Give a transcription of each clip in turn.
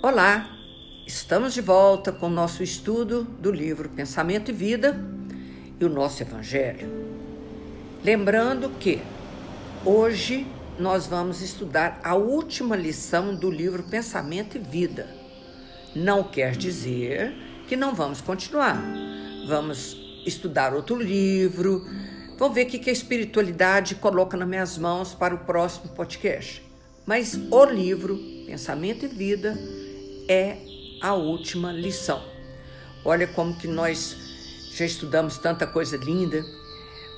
Olá, estamos de volta com o nosso estudo do livro Pensamento e Vida e o nosso Evangelho. Lembrando que hoje nós vamos estudar a última lição do livro Pensamento e Vida. Não quer dizer que não vamos continuar. Vamos estudar outro livro, vamos ver o que a espiritualidade coloca nas minhas mãos para o próximo podcast. Mas o livro Pensamento e Vida é a última lição. Olha como que nós já estudamos tanta coisa linda,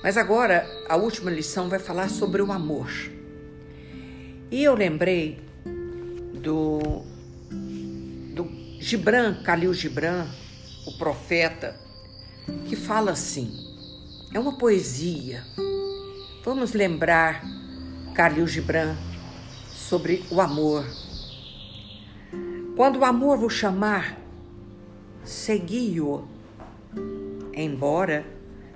mas agora a última lição vai falar sobre o amor. E eu lembrei do, do Gibran, Khalil Gibran, o profeta, que fala assim: é uma poesia. Vamos lembrar Khalil Gibran sobre o amor. Quando o amor vos chamar, segui-o, embora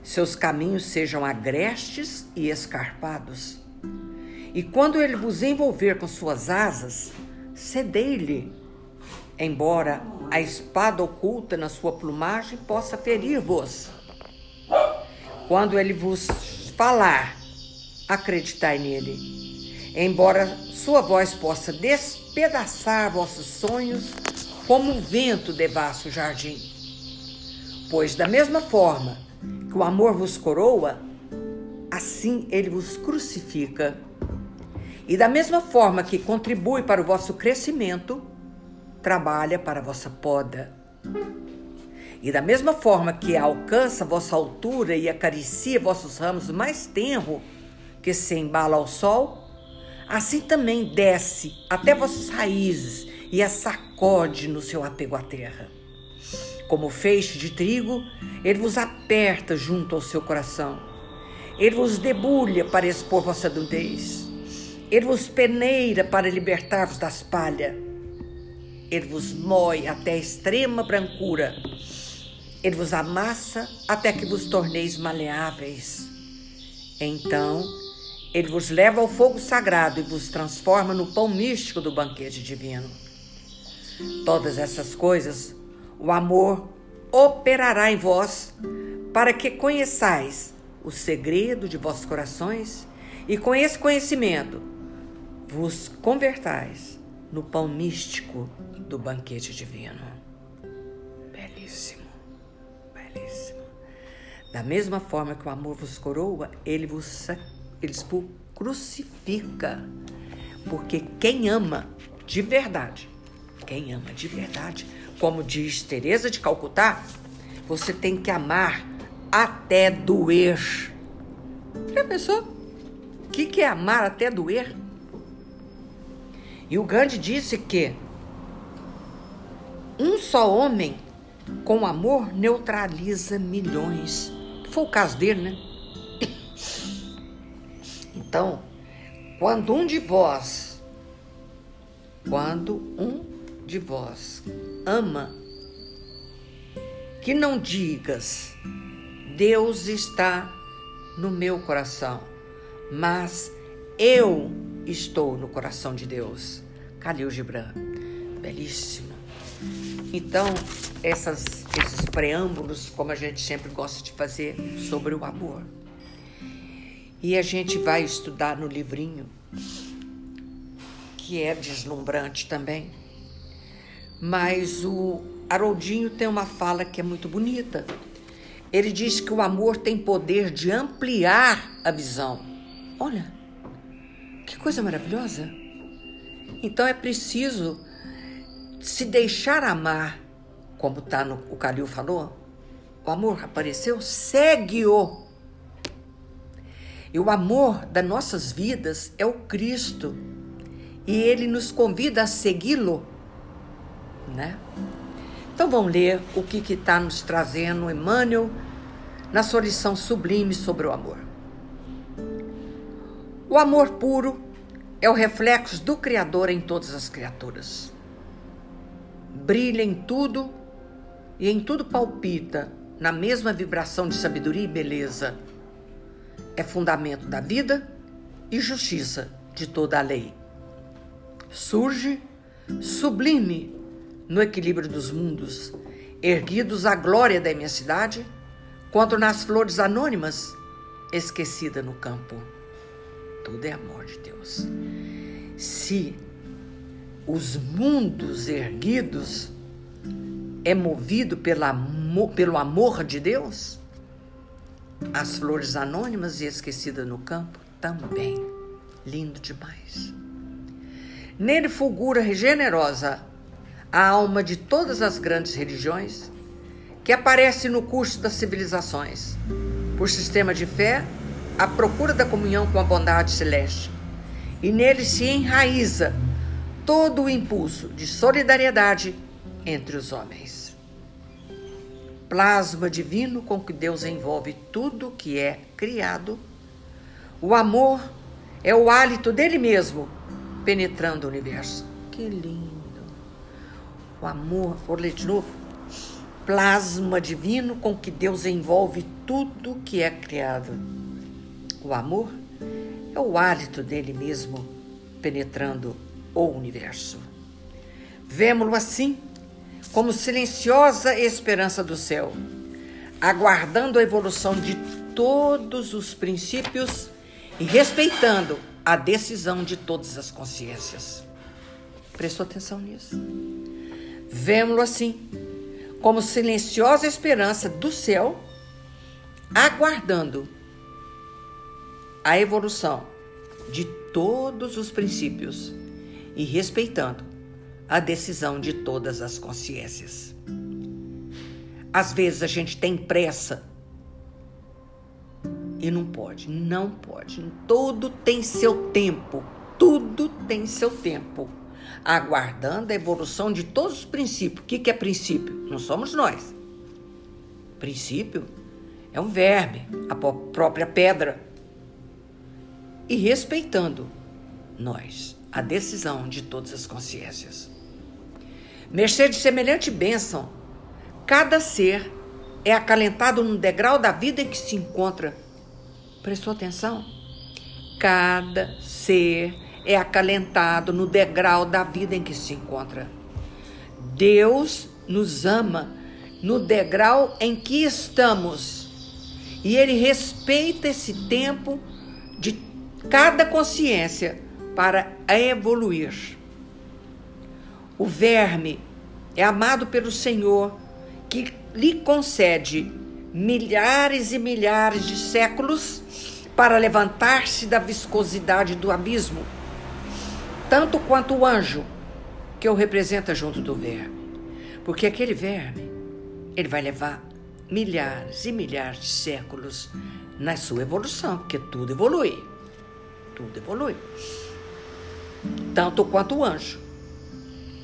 seus caminhos sejam agrestes e escarpados. E quando ele vos envolver com suas asas, cedei-lhe, embora a espada oculta na sua plumagem possa ferir-vos. Quando ele vos falar, acreditai nele, embora sua voz possa despedaçar vossos sonhos como o vento devassa o jardim. Pois da mesma forma que o amor vos coroa, assim ele vos crucifica. E da mesma forma que contribui para o vosso crescimento, trabalha para a vossa poda. E da mesma forma que alcança vossa altura e acaricia vossos ramos mais tenro que se embala ao sol, assim também desce até vossas raízes e a sacode no seu apego à terra. Como feixe de trigo, ele vos aperta junto ao seu coração. Ele vos debulha para expor vossa nudez. Ele vos peneira para libertar-vos das palhas. Ele vos moe até a extrema brancura. Ele vos amassa até que vos torneis maleáveis. Então, ele vos leva ao fogo sagrado e vos transforma no pão místico do banquete divino. Todas essas coisas, o amor operará em vós para que conheçais o segredo de vossos corações e com esse conhecimento vos convertais no pão místico do banquete divino. Belíssimo, belíssimo. Da mesma forma que o amor vos coroa, ele vos, ele vos crucifica. Porque quem ama de verdade, quem ama de verdade, como diz Teresa de Calcutá, você tem que amar até doer. Já pensou? O que, que é amar até doer? E o Gandhi disse que um só homem com amor neutraliza milhões. Foi o caso dele, né? Então, quando um de vós, quando um de vós ama, que não digas, Deus está no meu coração, mas eu estou no coração de Deus. Khalil Gibran, belíssimo. Então, essas, esses preâmbulos, como a gente sempre gosta de fazer, sobre o amor. E a gente vai estudar no livrinho, que é deslumbrante também. Mas o Haroldinho tem uma fala que é muito bonita. Ele diz que o amor tem poder de ampliar a visão. Olha, que coisa maravilhosa! Então é preciso se deixar amar, como tá no, o Calil falou. O amor apareceu, segue-o. E o amor das nossas vidas é o Cristo. E ele nos convida a segui-lo, né? Então vamos ler o que está nos trazendo Emmanuel na sua lição sublime sobre o amor. O amor puro é o reflexo do Criador em todas as criaturas. Brilha em tudo e em tudo palpita na mesma vibração de sabedoria e beleza. É fundamento da vida e justiça de toda a lei. Surge sublime no equilíbrio dos mundos, erguidos à glória da imensidade, quanto nas flores anônimas, esquecida no campo. Tudo é amor de Deus. Se os mundos erguidos é movido pela, pelo amor de Deus, as flores anônimas e esquecidas no campo também. Lindo demais. Nele fulgura generosa a alma de todas as grandes religiões que aparece no curso das civilizações, por sistema de fé, a procura da comunhão com a bondade celeste. E nele se enraiza todo o impulso de solidariedade entre os homens. Plasma divino com que Deus envolve tudo que é criado. O amor é o hálito dele mesmo penetrando o universo. Que lindo! O amor, vou ler de novo. Plasma divino com que Deus envolve tudo que é criado. O amor é o hálito dele mesmo penetrando o universo. Vemo-lo assim, como silenciosa esperança do céu, aguardando a evolução de todos os princípios e respeitando a decisão de todas as consciências. Prestou atenção nisso? Vemo-lo assim, como silenciosa esperança do céu, aguardando a evolução de todos os princípios e respeitando a decisão de todas as consciências. Às vezes a gente tem pressa e não pode, não pode. Tudo tem seu tempo, tudo tem seu tempo aguardando a evolução de todos os princípios. O que é princípio? Não somos nós. Princípio é um verme, a própria pedra. E respeitando nós, a decisão de todas as consciências. Mercê de semelhante bênção, cada ser é acalentado no degrau da vida em que se encontra. Prestou atenção? Cada ser é acalentado no degrau da vida em que se encontra. Deus nos ama no degrau em que estamos e Ele respeita esse tempo de cada consciência para evoluir. O verme é amado pelo Senhor que lhe concede milhares e milhares de séculos para levantar-se da viscosidade do abismo tanto quanto o anjo que o representa junto do verme. Porque aquele verme, ele vai levar milhares e milhares de séculos na sua evolução, porque tudo evolui. Tudo evolui. Tanto quanto o anjo,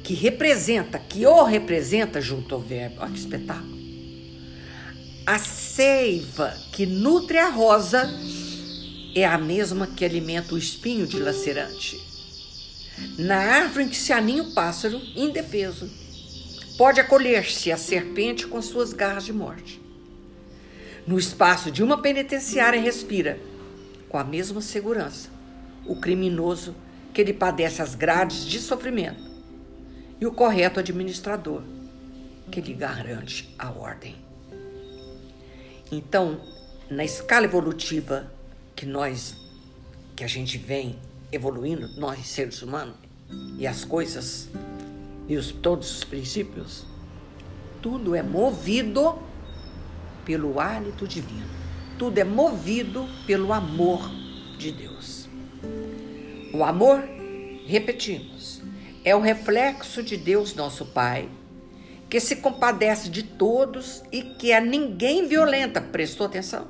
que representa, que o representa junto ao verme. Olha que espetáculo. A seiva que nutre a rosa é a mesma que alimenta o espinho dilacerante na árvore em que se aninha o pássaro, indefeso, pode acolher-se a serpente com suas garras de morte. No espaço de uma penitenciária respira, com a mesma segurança, o criminoso que lhe padece as grades de sofrimento e o correto administrador que lhe garante a ordem. Então, na escala evolutiva que nós, que a gente vem evoluindo, nós seres humanos, e as coisas, e os, todos os princípios, tudo é movido pelo hálito divino. Tudo é movido pelo amor de Deus. O amor, repetimos, é o reflexo de Deus, nosso Pai, que se compadece de todos e que a ninguém violenta. Prestou atenção?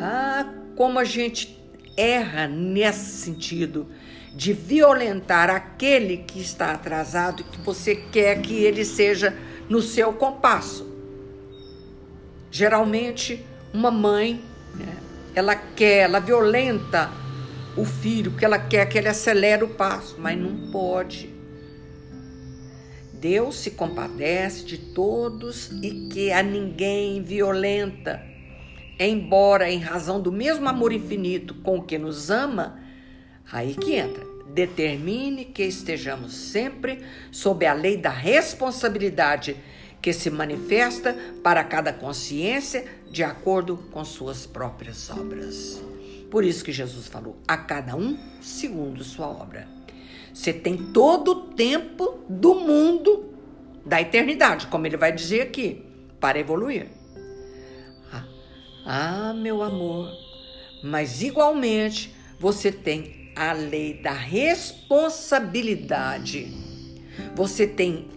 Ah, como a gente erra nesse sentido de violentar aquele que está atrasado, que você quer que ele seja no seu compasso. Geralmente, uma mãe, né, ela quer, ela violenta o filho, porque ela quer que ele acelere o passo, mas não pode. Deus se compadece de todos e que a ninguém violenta embora em razão do mesmo amor infinito com que nos ama, aí que entra. determine que estejamos sempre sob a lei da responsabilidade que se manifesta para cada consciência de acordo com suas próprias obras. Por isso que Jesus falou: a cada um segundo sua obra. Você tem todo o tempo do mundo, da eternidade, como ele vai dizer aqui, para evoluir. Ah, ah meu amor, mas igualmente você tem a lei da responsabilidade. Você tem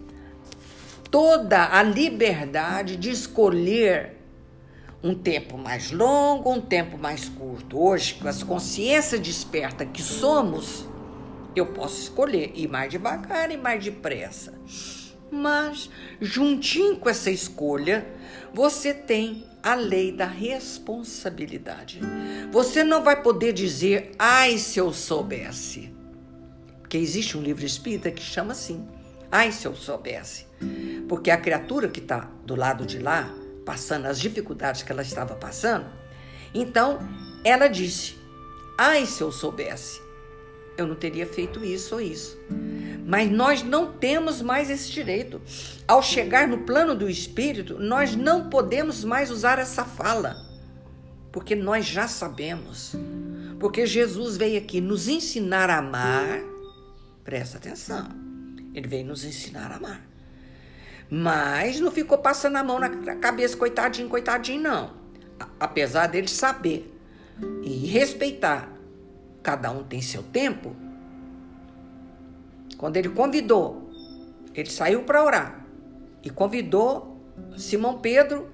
toda a liberdade de escolher um tempo mais longo, um tempo mais curto. Hoje, com as consciências despertas que somos, eu posso escolher ir mais devagar e mais depressa. Mas, juntinho com essa escolha, você tem a lei da responsabilidade. Você não vai poder dizer, ai, se eu soubesse. Porque existe um livro espírita que chama assim, ai, se eu soubesse. Porque a criatura que está do lado de lá, passando as dificuldades que ela estava passando, então ela disse: Ai, se eu soubesse, eu não teria feito isso ou isso. Mas nós não temos mais esse direito. Ao chegar no plano do espírito, nós não podemos mais usar essa fala, porque nós já sabemos. Porque Jesus veio aqui nos ensinar a amar. Presta atenção. Ele veio nos ensinar a amar. Mas não ficou passando a mão na cabeça, coitadinho, coitadinho, não. Apesar dele saber e respeitar, cada um tem seu tempo. Quando ele convidou, ele saiu para orar e convidou Simão Pedro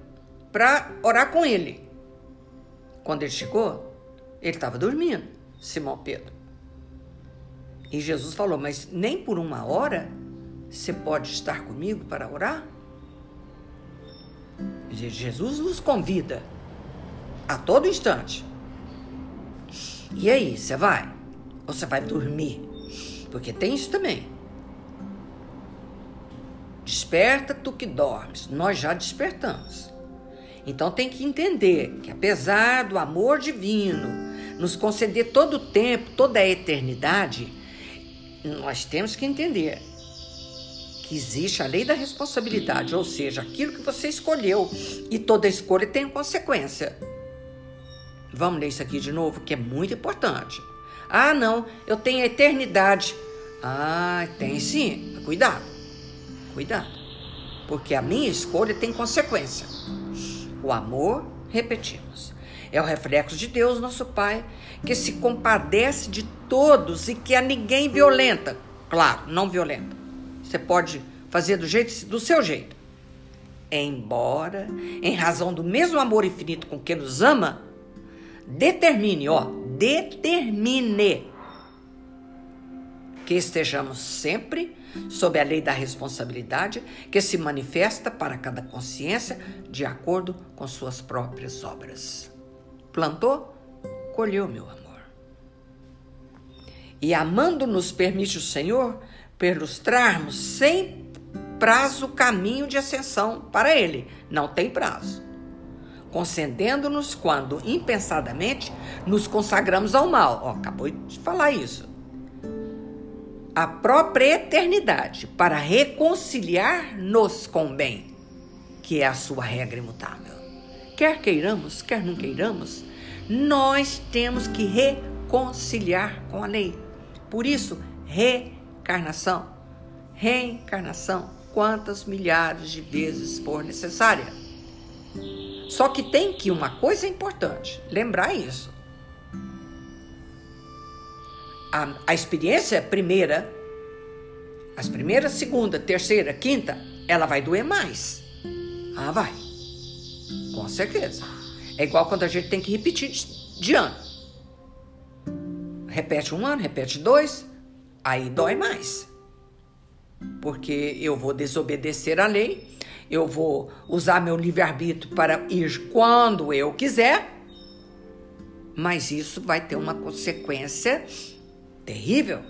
para orar com ele. Quando ele chegou, ele estava dormindo, Simão Pedro. E Jesus falou: Mas nem por uma hora você pode estar comigo para orar? Jesus nos convida a todo instante. E aí, você vai? Ou você vai dormir? Porque tem isso também. Desperta tu que dormes. Nós já despertamos. Então tem que entender que apesar do amor divino nos conceder todo o tempo, toda a eternidade, nós temos que entender que existe a lei da responsabilidade, ou seja, aquilo que você escolheu e toda escolha tem consequência. Vamos ler isso aqui de novo, que é muito importante. Ah, não, eu tenho a eternidade. Ah, tem sim. Cuidado, cuidado. Porque a minha escolha tem consequência. O amor, repetimos, é o reflexo de Deus, nosso Pai, que se compadece de todos e que a ninguém violenta. Claro, não violenta. Você pode fazer do jeito do seu jeito. Embora, em razão do mesmo amor infinito com que nos ama, determine, ó, determine que estejamos sempre sob a lei da responsabilidade que se manifesta para cada consciência de acordo com suas próprias obras. Plantou, colheu, meu amor. E amando-nos permite o Senhor perlustrarmos sem prazo o caminho de ascensão para Ele. Não tem prazo. Concedendo-nos quando, impensadamente, nos consagramos ao mal. Ó, acabou de falar isso. A própria eternidade para reconciliar-nos com o bem, que é a sua regra imutável. Quer queiramos, quer não queiramos, nós temos que reconciliar com a lei. Por isso, re Encarnação, reencarnação, quantas milhares de vezes for necessária. Só que tem que uma coisa importante, lembrar isso. A, a experiência primeira, as primeiras, segunda, terceira, quinta, ela vai doer mais. Ah, vai. Com certeza. É igual quando a gente tem que repetir de, de ano. Repete um ano, repete dois, aí dói mais. Porque eu vou desobedecer a lei, eu vou usar meu livre-arbítrio para ir quando eu quiser, mas isso vai ter uma consequência terrível,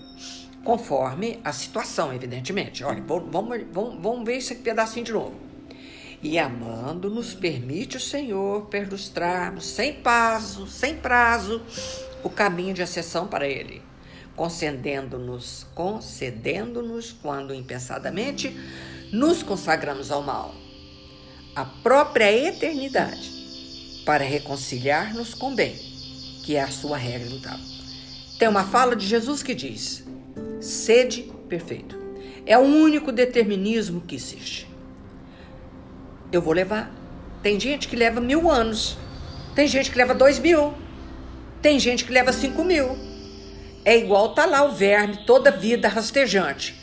conforme a situação, evidentemente. Olha, vamos, vamos, vamos ver esse pedacinho de novo. E amando nos permite o Senhor perlustrarmos sem prazo, sem prazo, o caminho de acessão para Ele concedendo-nos, concedendo-nos quando impensadamente nos consagramos ao mal, a própria eternidade, para reconciliar-nos com o bem, que é a sua regra. Tem uma fala de Jesus que diz: sede perfeito. É o único determinismo que existe. Eu vou levar. Tem gente que leva mil anos, tem gente que leva dois mil, tem gente que leva cinco mil. É igual tá lá o verme toda vida rastejante.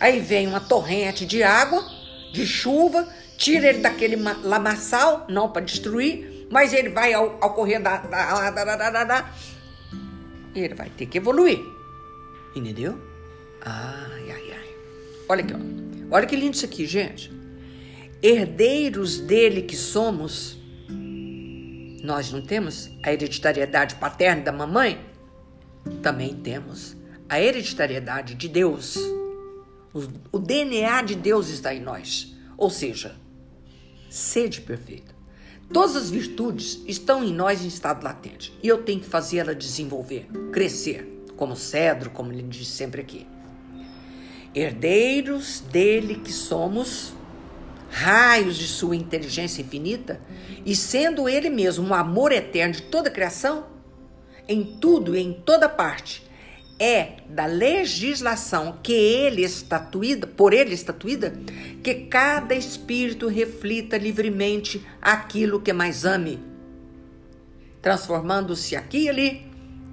Aí vem uma torrente de água, de chuva, tira ele daquele lamaçal, não para destruir, mas ele vai ao, ao correr da, da, da, da, e ele vai ter que evoluir. Entendeu? Ai, ai, ai. Olha aqui, ó. Olha que lindo isso aqui, gente. Herdeiros dele que somos, nós não temos a hereditariedade paterna da mamãe? Também temos a hereditariedade de Deus. O, o DNA de Deus está em nós. Ou seja, sede perfeita. Todas as virtudes estão em nós em estado latente e eu tenho que fazer ela desenvolver, crescer, como cedro, como ele diz sempre aqui. Herdeiros dele que somos, raios de sua inteligência infinita, e sendo ele mesmo um amor eterno de toda a criação, em tudo e em toda parte, é da legislação que ele estatuída, por ele estatuída, que cada espírito reflita livremente aquilo que mais ame, transformando-se aqui e ali,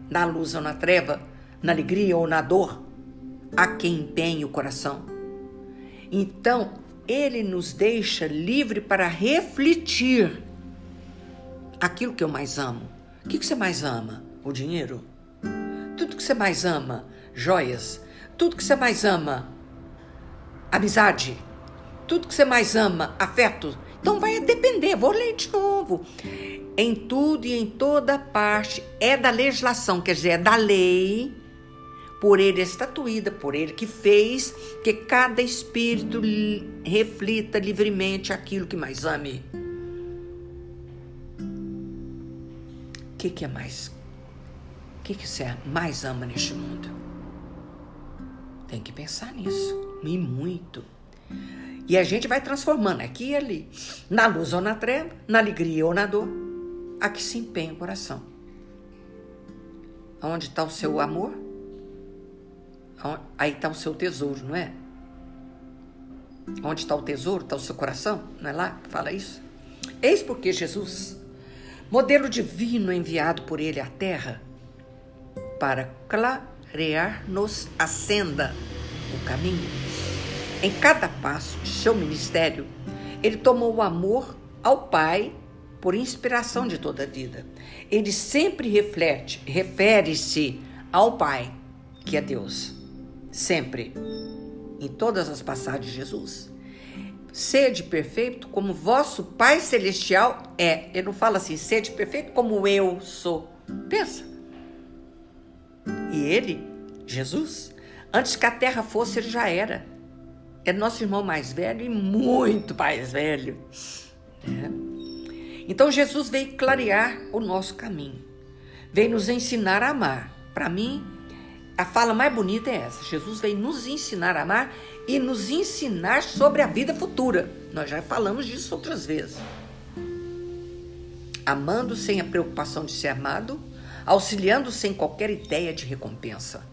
na luz ou na treva, na alegria ou na dor, a quem empenha o coração. Então, ele nos deixa livre para refletir aquilo que eu mais amo. O que você mais ama? O dinheiro? Tudo que você mais ama, joias. Tudo que você mais ama, amizade. Tudo que você mais ama, afeto. Então vai depender, vou ler de novo. Em tudo e em toda parte é da legislação, quer dizer, é da lei, por ele estatuída, por ele que fez, que cada espírito reflita livremente aquilo que mais ame. O que, que é mais que, que você mais ama neste mundo? Tem que pensar nisso. E muito. E a gente vai transformando aqui e ali. Na luz ou na treva, na alegria ou na dor. A que se empenha o coração. Onde está o seu amor? Aí está o seu tesouro, não é? Onde está o tesouro? Está o seu coração? Não é lá que fala isso? Eis porque Jesus, modelo divino enviado por ele à terra, para clarear-nos a senda, o caminho. Em cada passo de seu ministério, ele tomou o amor ao Pai por inspiração de toda a vida. Ele sempre reflete, refere-se ao Pai, que é Deus. Sempre. Em todas as passagens de Jesus. Sede perfeito como vosso Pai Celestial é. Ele não fala assim, sede perfeito como eu sou. Pensa. E ele, Jesus, antes que a terra fosse, ele já era. É nosso irmão mais velho e muito mais velho. É. Então Jesus veio clarear o nosso caminho, veio nos ensinar a amar. Para mim, a fala mais bonita é essa: Jesus veio nos ensinar a amar e nos ensinar sobre a vida futura. Nós já falamos disso outras vezes. Amando sem a preocupação de ser amado, auxiliando sem qualquer ideia de recompensa.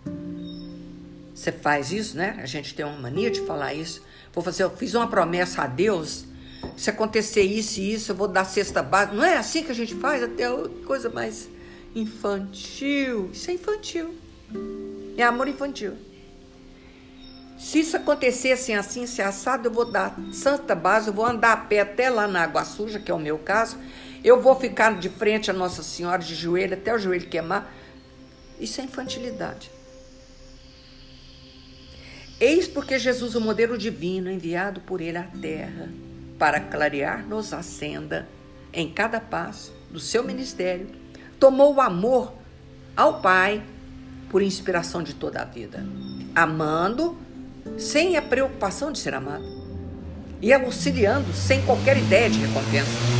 Você faz isso, né? A gente tem uma mania de falar isso. Vou fazer, eu fiz uma promessa a Deus. Se acontecer isso e isso, eu vou dar cesta básica. Não é assim que a gente faz? Até coisa mais infantil. Isso é infantil. É amor infantil. Se isso acontecer assim, assim, se assado, eu vou dar santa base, eu vou andar a pé até lá na água suja, que é o meu caso, eu vou ficar de frente a Nossa Senhora de joelho até o joelho queimar. Isso é infantilidade. Eis porque Jesus, o modelo divino enviado por ele à terra, para clarear-nos a senda em cada passo do seu ministério, tomou o amor ao Pai por inspiração de toda a vida, amando sem a preocupação de ser amado e auxiliando sem qualquer ideia de recompensa.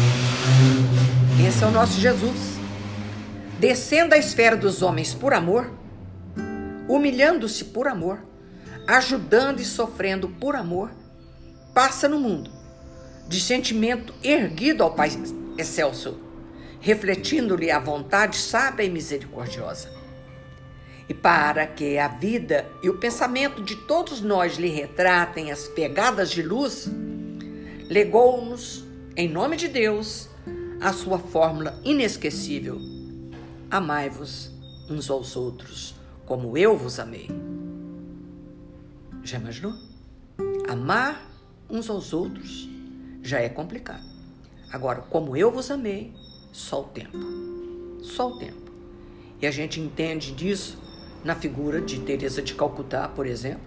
Esse é o nosso Jesus. Descendo à esfera dos homens por amor, humilhando-se por amor, ajudando e sofrendo por amor, passa no mundo de sentimento erguido ao Pai excelso, refletindo-lhe a vontade sábia e misericordiosa. E para que a vida e o pensamento de todos nós lhe retratem as pegadas de luz, legou-nos, em nome de Deus, a sua fórmula inesquecível: Amai-vos uns aos outros, como eu vos amei. Já imaginou? Amar uns aos outros já é complicado. Agora, como eu vos amei, só o tempo. Só o tempo. E a gente entende disso na figura de Teresa de Calcutá, por exemplo,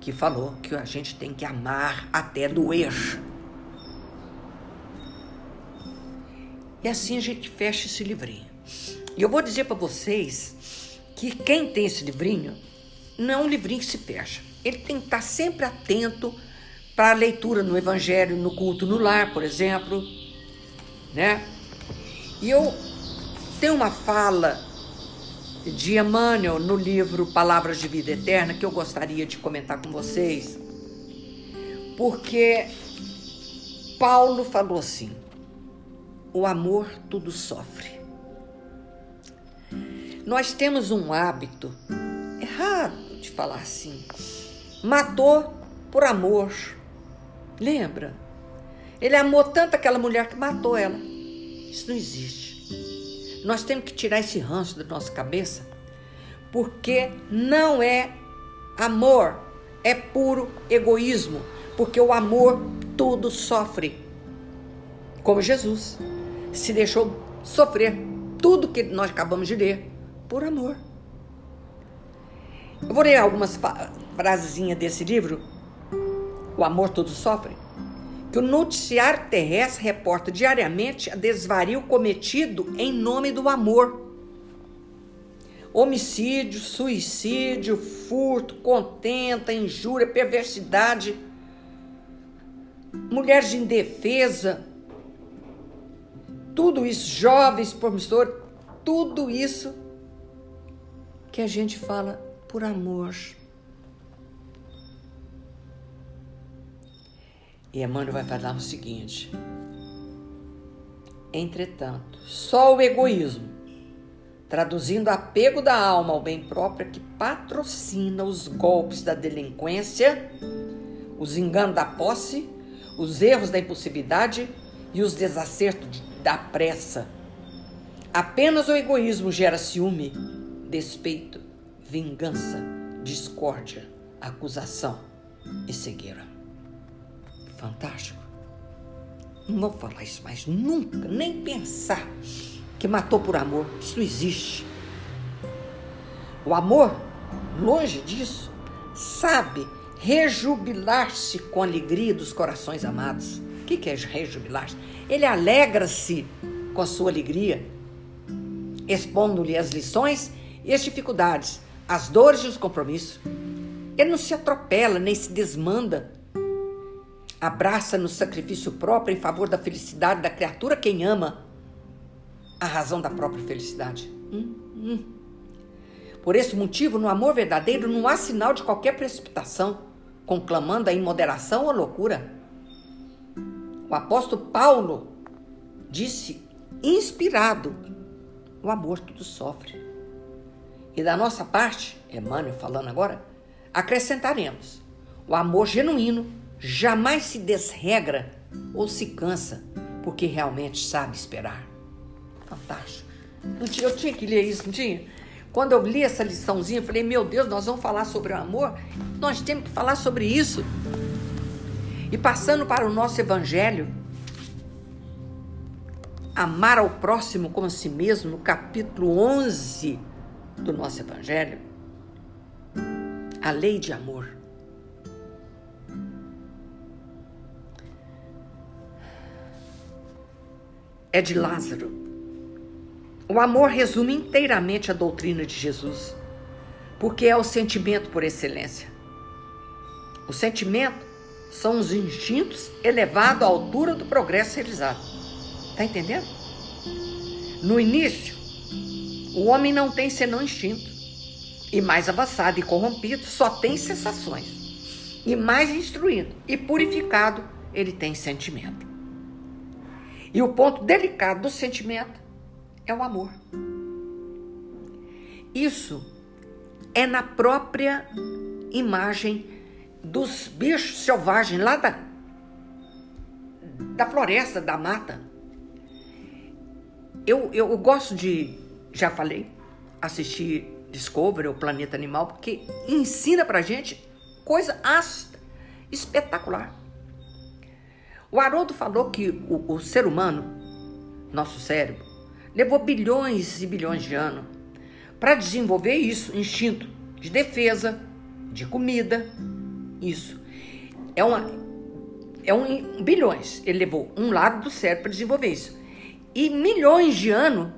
que falou que a gente tem que amar até doer. E assim a gente fecha esse livrinho. E eu vou dizer para vocês que quem tem esse livrinho não é um livrinho que se fecha. Ele tem que estar sempre atento para a leitura no Evangelho, no culto no lar, por exemplo, né? E eu tenho uma fala de Emmanuel no livro Palavras de Vida Eterna que eu gostaria de comentar com vocês, porque Paulo falou assim: o amor tudo sofre. Nós temos um hábito errado de falar assim. Matou por amor. Lembra? Ele amou tanto aquela mulher que matou ela. Isso não existe. Nós temos que tirar esse ranço da nossa cabeça, porque não é amor, é puro egoísmo, porque o amor tudo sofre. Como Jesus se deixou sofrer tudo que nós acabamos de ler por amor. Eu vou ler algumas frasezinhas desse livro, O Amor Tudo Sofre, que o noticiário terrestre reporta diariamente a desvario cometido em nome do amor. Homicídio, suicídio, furto, contenta, injúria, perversidade, mulheres de indefesa, tudo isso, jovens promissores, tudo isso que a gente fala por amor. E Emmanuel vai falar o seguinte: Entretanto, só o egoísmo, traduzindo apego da alma ao bem próprio, é que patrocina os golpes da delinquência, os enganos da posse, os erros da impulsividade e os desacertos da pressa. Apenas o egoísmo gera ciúme, despeito, vingança, discórdia, acusação e cegueira. Fantástico. Não vou falar isso mais nunca, nem pensar que matou por amor. Isso não existe. O amor, longe disso, sabe rejubilar-se com a alegria dos corações amados. O que é rejubilar-se? Ele alegra-se com a sua alegria, expondo-lhe as lições e as dificuldades, as dores e os compromissos. Ele não se atropela nem se desmanda. Abraça no sacrifício próprio em favor da felicidade da criatura quem ama a razão da própria felicidade. Hum, hum. Por esse motivo, no amor verdadeiro não há sinal de qualquer precipitação, conclamando a imoderação ou loucura. O apóstolo Paulo disse, inspirado, o amor tudo sofre. E da nossa parte, Emmanuel falando agora, acrescentaremos: o amor genuíno jamais se desregra ou se cansa, porque realmente sabe esperar. Fantástico. Eu tinha que ler isso, não tinha? Quando eu li essa liçãozinha, eu falei: meu Deus, nós vamos falar sobre o amor? Nós temos que falar sobre isso. E passando para o nosso evangelho, amar ao próximo como a si mesmo, no capítulo 11 do nosso evangelho, a lei de amor. É de Lázaro. O amor resume inteiramente a doutrina de Jesus, porque é o sentimento por excelência. O sentimento são os instintos elevados à altura do progresso realizado. Tá entendendo? No início, o homem não tem senão instinto. e mais avançado e corrompido só tem sensações. E mais instruído e purificado, ele tem sentimento. E o ponto delicado do sentimento é o amor. Isso é na própria imagem dos bichos selvagens lá da, da floresta, da mata. Eu, eu, eu gosto de, já falei, assistir Discovery, o Planeta Animal, porque ensina pra gente coisa espetacular. O Haroldo falou que o, o ser humano, nosso cérebro, levou bilhões e bilhões de anos para desenvolver isso, instinto de defesa, de comida, isso. É uma é um bilhões. Ele levou um lado do cérebro para desenvolver isso. E milhões de anos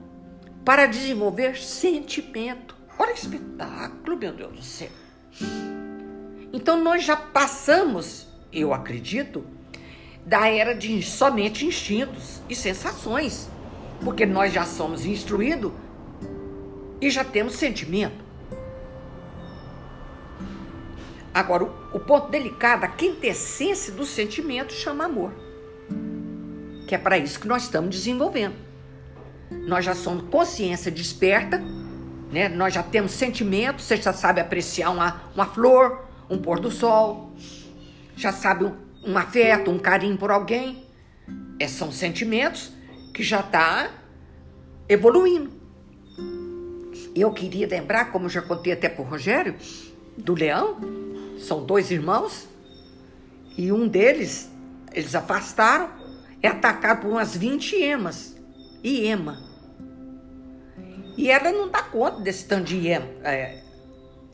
para desenvolver sentimento. Olha que espetáculo, meu Deus do céu. Então nós já passamos, eu acredito, da era de somente instintos e sensações, porque nós já somos instruídos e já temos sentimento. Agora, o, ponto delicado, a quintessência do sentimento chama amor, que é para isso que nós estamos desenvolvendo. Nós já somos consciência desperta, né? nós já temos sentimento, você já sabe apreciar uma, uma flor, um pôr do sol, já sabe um, um afeto, um carinho por alguém. É, são sentimentos que já está evoluindo. Eu queria lembrar, como já contei até para o Rogério, do leão. São dois irmãos e um deles, eles afastaram, é atacado por umas 20 emas. E ema. E ela não dá conta desse tanto de ema, é,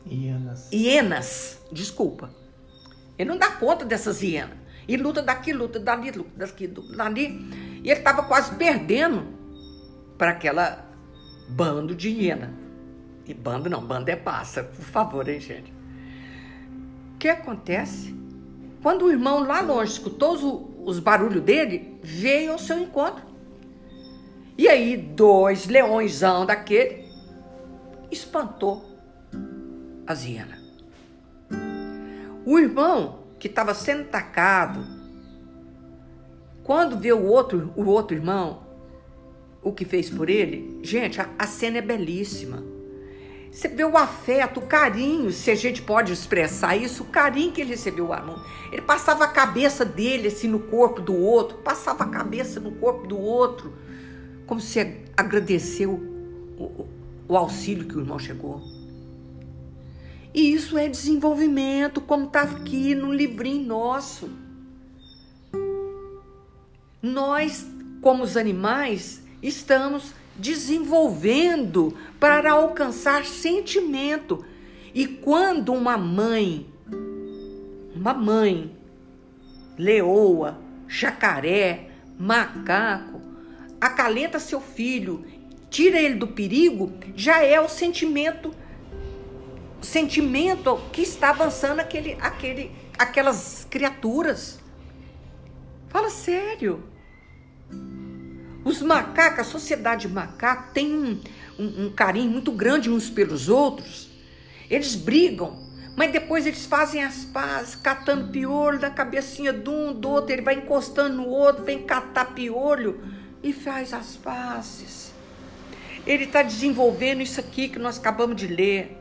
hienas. Hienas, desculpa. Ele não dá conta dessas hienas. E luta daqui, luta dali, luta daqui, dali. E ele estava quase perdendo para aquela bando de hiena. E bando não, bando é pássaro, por favor, hein, gente. Que acontece? Quando o irmão lá longe escutou os, os barulhos dele, veio ao seu encontro. E aí, dois leõesão daquele espantou as hienas. O irmão que estava sendo atacado, quando vê o outro, o outro irmão, o que fez por ele, gente, a, a cena é belíssima. Você vê o afeto, o carinho, se a gente pode expressar isso, o carinho que ele recebeu o aluno. Ele passava a cabeça dele assim no corpo do outro, passava a cabeça no corpo do outro, como se agradeceu o, o, o auxílio que o irmão chegou. E isso é desenvolvimento, como está aqui no livrinho nosso. Nós, como os animais, estamos desenvolvendo para alcançar sentimento. E quando uma mãe, uma mãe, leoa, jacaré, macaco, acalenta seu filho, tira ele do perigo, já é o sentimento sentimento que está avançando aquele, aquele, aquelas criaturas. Fala sério. Os macacos, a sociedade macaca tem um, um, um carinho muito grande uns pelos outros. Eles brigam, mas depois eles fazem as pazes, catando piolho da cabecinha de um, do outro. Ele vai encostando no outro, vem catar piolho e faz as pazes. Ele está desenvolvendo isso aqui que nós acabamos de ler.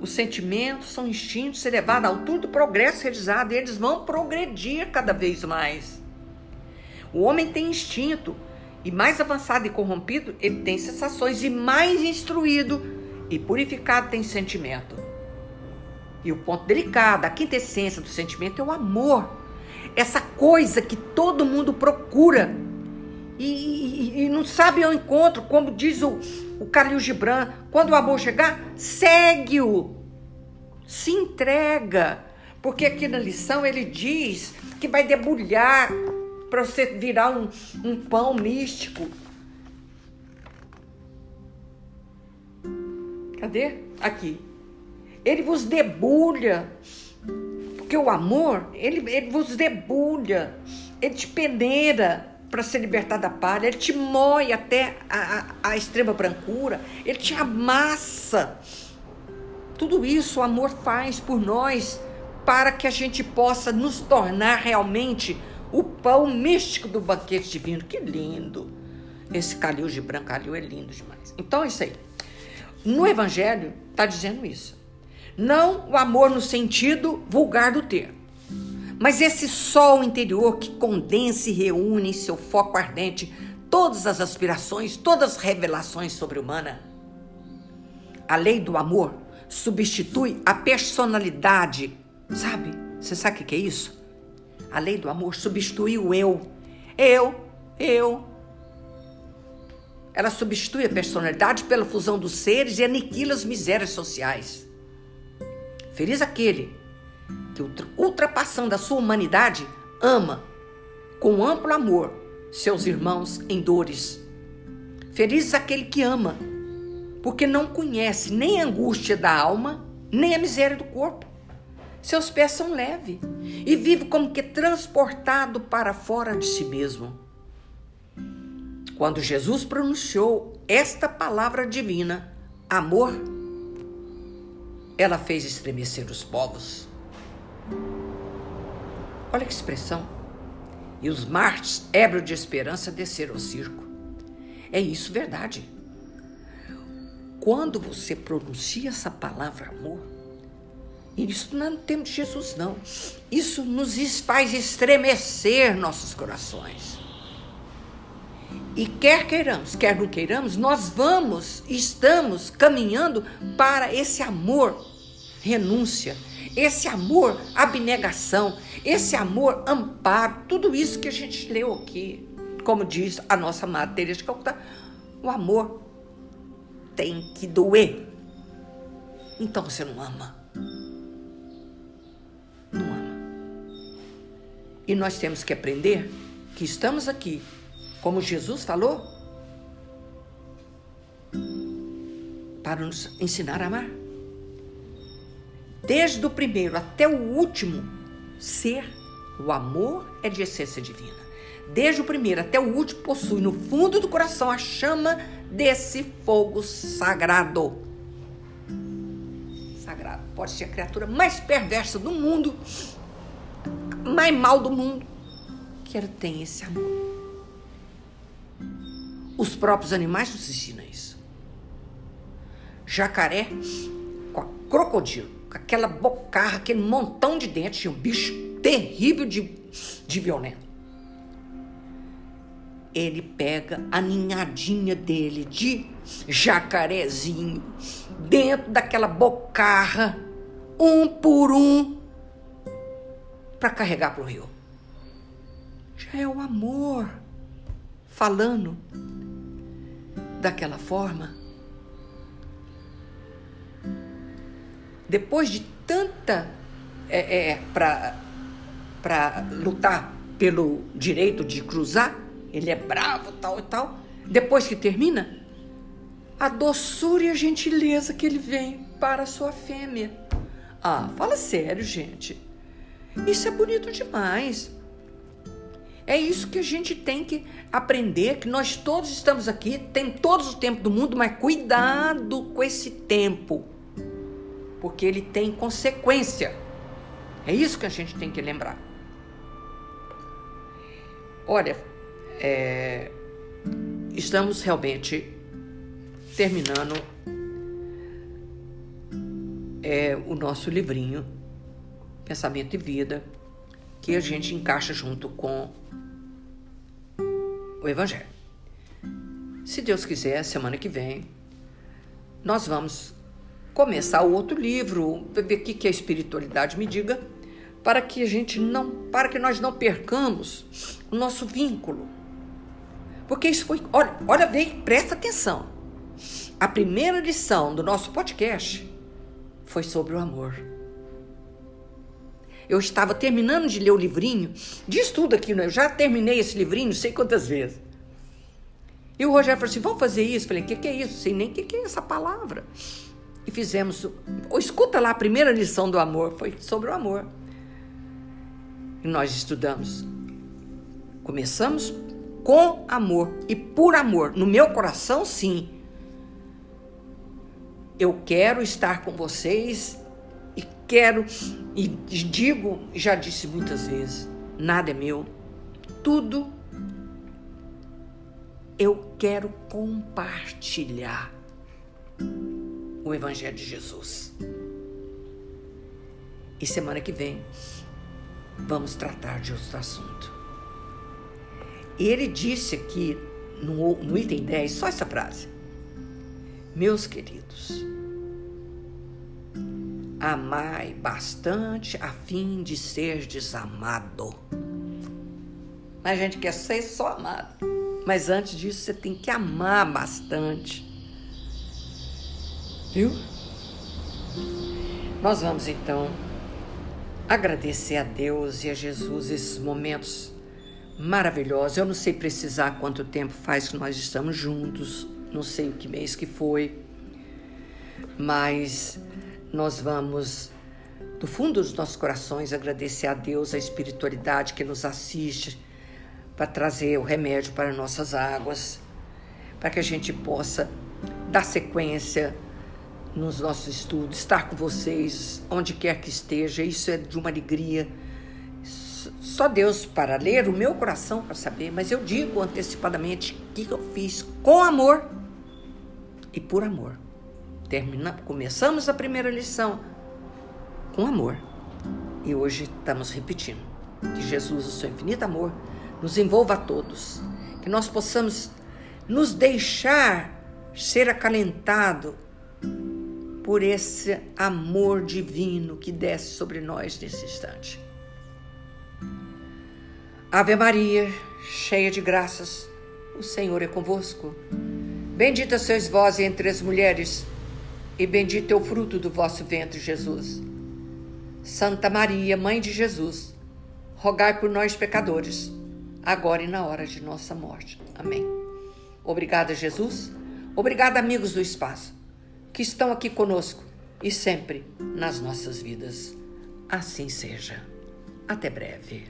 Os sentimentos são instintos elevados à altura do progresso realizado e eles vão progredir cada vez mais. O homem tem instinto. E mais avançado e corrompido, ele tem sensações. E mais instruído e purificado tem sentimento. E o ponto delicado, a quintessência do sentimento é o amor. Essa coisa que todo mundo procura. E, e, e não sabe ao encontro, como diz o, o Khalil Gibran, quando o amor chegar, segue-o, se entrega, porque aqui na lição ele diz que vai debulhar para você virar um, um pão místico. Cadê? Aqui. Ele vos debulha, porque o amor, ele, ele vos debulha, ele te peneira para se libertar da palha, ele te moe até a, a, a extrema brancura, ele te amassa Tudo isso o amor faz por nós para que a gente possa nos tornar realmente o pão místico do banquete divino. Que lindo! Esse calil de brancalil é lindo demais. Então é isso aí. No Evangelho está dizendo isso. Não o amor no sentido vulgar do termo, mas esse sol interior que condensa e reúne em seu foco ardente todas as aspirações, todas as revelações sobre-humana. A lei do amor substitui a personalidade, sabe? Você sabe o que é isso? A lei do amor substitui o eu. Eu, eu. Ela substitui a personalidade pela fusão dos seres e aniquila as misérias sociais. Feliz aquele que, ultrapassando a sua humanidade, ama com amplo amor seus irmãos em dores. Feliz aquele que ama, porque não conhece nem a angústia da alma, nem a miséria do corpo. Seus pés são leves e vive como que transportado para fora de si mesmo. Quando Jesus pronunciou esta palavra divina, amor, ela fez estremecer os povos. Olha que expressão. E os mártires, ébrios de esperança, desceram ao circo. É isso verdade. Quando você pronuncia essa palavra amor, isso não é no tempo de Jesus, não. Isso nos faz estremecer nossos corações. E quer queiramos, quer não queiramos, nós vamos, estamos caminhando para esse amor renúncia, esse amor abnegação, esse amor amparo, tudo isso que a gente leu aqui. Como diz a nossa matéria de Calcutá, o amor tem que doer. Então você não ama. Não ama. E nós temos que aprender que estamos aqui como Jesus falou, para nos ensinar a amar. Desde o primeiro até o último ser, o amor é de essência divina. Desde o primeiro até o último possui no fundo do coração a chama desse fogo sagrado. Sagrado. Pode ser a criatura mais perversa do mundo, mais mal do mundo, que ela tem esse amor. Os próprios animais nos ensinam isso. Jacaré com a crocodilo, com aquela bocarra, aquele montão de dentes, um bicho terrível de, de violento. Ele pega a ninhadinha dele de jacarezinho dentro daquela bocarra, um por um, para carregar para o rio. Já é o amor falando daquela forma, depois de tanta é, é, para lutar pelo direito de cruzar, ele é bravo, tal e tal. Depois que termina, a doçura e a gentileza que ele vem para a sua fêmea. Ah, fala sério, gente. Isso é bonito demais. É isso que a gente tem que aprender, que nós todos estamos aqui, tem todos o tempo do mundo, mas cuidado com esse tempo, porque ele tem consequência. É isso que a gente tem que lembrar. Olha, é, estamos realmente terminando é, o nosso livrinho Pensamento e Vida que a gente encaixa junto com o Evangelho. Se Deus quiser, semana que vem, nós vamos começar o outro livro, ver o que a espiritualidade me diga, para que a gente não, para que nós não percamos o nosso vínculo. Porque isso foi, olha, olha bem, presta atenção. A primeira lição do nosso podcast foi sobre o amor. Eu estava terminando de ler o livrinho, diz tudo aqui, né? eu já terminei esse livrinho, não sei quantas vezes. E o Rogério falou assim: vamos fazer isso? Eu falei: o que, que, é isso? Sei nem o que, que é essa palavra. E fizemos. Ou escuta lá a primeira lição do amor, foi sobre o amor. E nós estudamos. Começamos com amor e por amor. No meu coração, sim. Eu quero estar com vocês e quero, e digo, já disse muitas vezes, nada é meu, tudo eu quero compartilhar o Evangelho de Jesus. E semana que vem vamos tratar de outro assunto. Ele disse aqui no, no item 10, só essa frase. Meus queridos, amai bastante a fim de ser desamado. A gente quer ser só amado. Mas antes disso, você tem que amar bastante. Viu? Nós vamos então agradecer a Deus e a Jesus esses momentos maravilhosos. Eu não sei precisar quanto tempo faz que nós estamos juntos, não sei o que mês que foi, mas nós vamos, do fundo dos nossos corações, agradecer a Deus, a espiritualidade que nos assiste, para trazer o remédio para nossas águas, para que a gente possa dar sequência nos nossos estudos, estar com vocês onde quer que esteja. Isso é de uma alegria. Só Deus para ler o meu coração para saber, mas eu digo antecipadamente que eu fiz com amor e por amor. Termina, começamos a primeira lição com amor e hoje estamos repetindo que Jesus, o seu infinito amor, nos envolva a todos, que nós possamos nos deixar ser acalentado por esse amor divino que desce sobre nós nesse instante. Ave Maria, cheia de graças, o Senhor é convosco. Bendita sois vós entre as mulheres, e bendito é o fruto do vosso ventre, Jesus. Santa Maria, Mãe de Jesus, rogai por nós, pecadores, agora e na hora de nossa morte. Amém. Obrigada, Jesus. Obrigada, amigos do espaço que estão aqui conosco e sempre nas nossas vidas. Assim seja. Até breve.